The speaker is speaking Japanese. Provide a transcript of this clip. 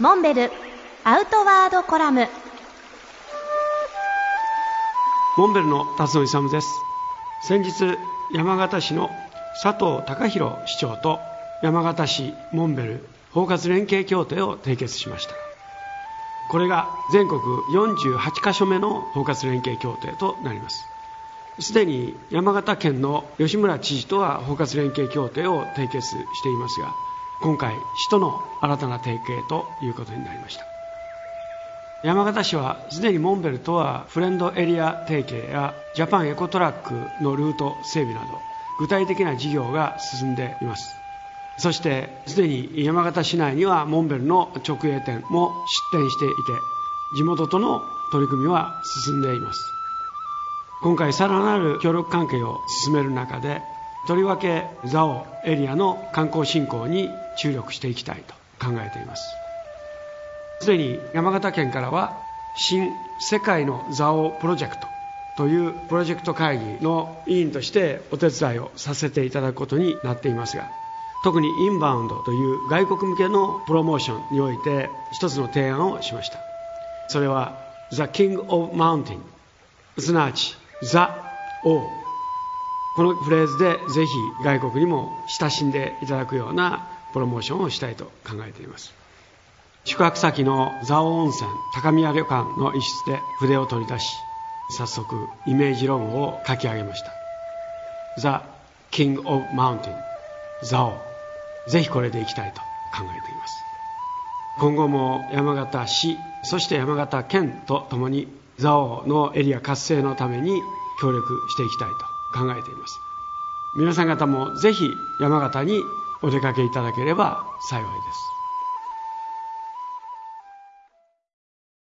モンベルアウトワードコラム。モンベルの辰野勇です。先日山形市の佐藤隆弘市長と山形市モンベル包括連携協定を締結しました。これが全国48カ所目の包括連携協定となります。すでに山形県の吉村知事とは包括連携協定を締結していますが今回市との新たな提携ということになりました。山形市はすでにモンベルとはフレンドエリア提携やジャパンエコトラックのルート整備など具体的な事業が進んでいます。そしてすでに山形市内にはモンベルの直営店も出店していて地元との取り組みは進んでいます。今回さらなる協力関係を進める中でとりわけ蔵王エリアの観光振興に注力していきたいと考えています。すでに山形県からは新世界の蔵王プロジェクトというプロジェクト会議の委員としてお手伝いをさせていただくことになっていますが特にインバウンドという外国向けのプロモーションにおいて一つの提案をしました。それは The King of Mountain すなわち The 王このフレーズでぜひ外国にも親しんでいただくようなプロモーションをしたいと考えています。宿泊先の蔵王温泉高宮旅館の一室で筆を取り出し早速イメージロゴを書き上げました。The King of Mountain 蔵王ぜひこれでいきたいと考えています。今後も山形市そして山形県とともに蔵王のエリア活性のために協力していきたいと考えています。皆さん方もぜひ山形にお出かけいただければ幸いです。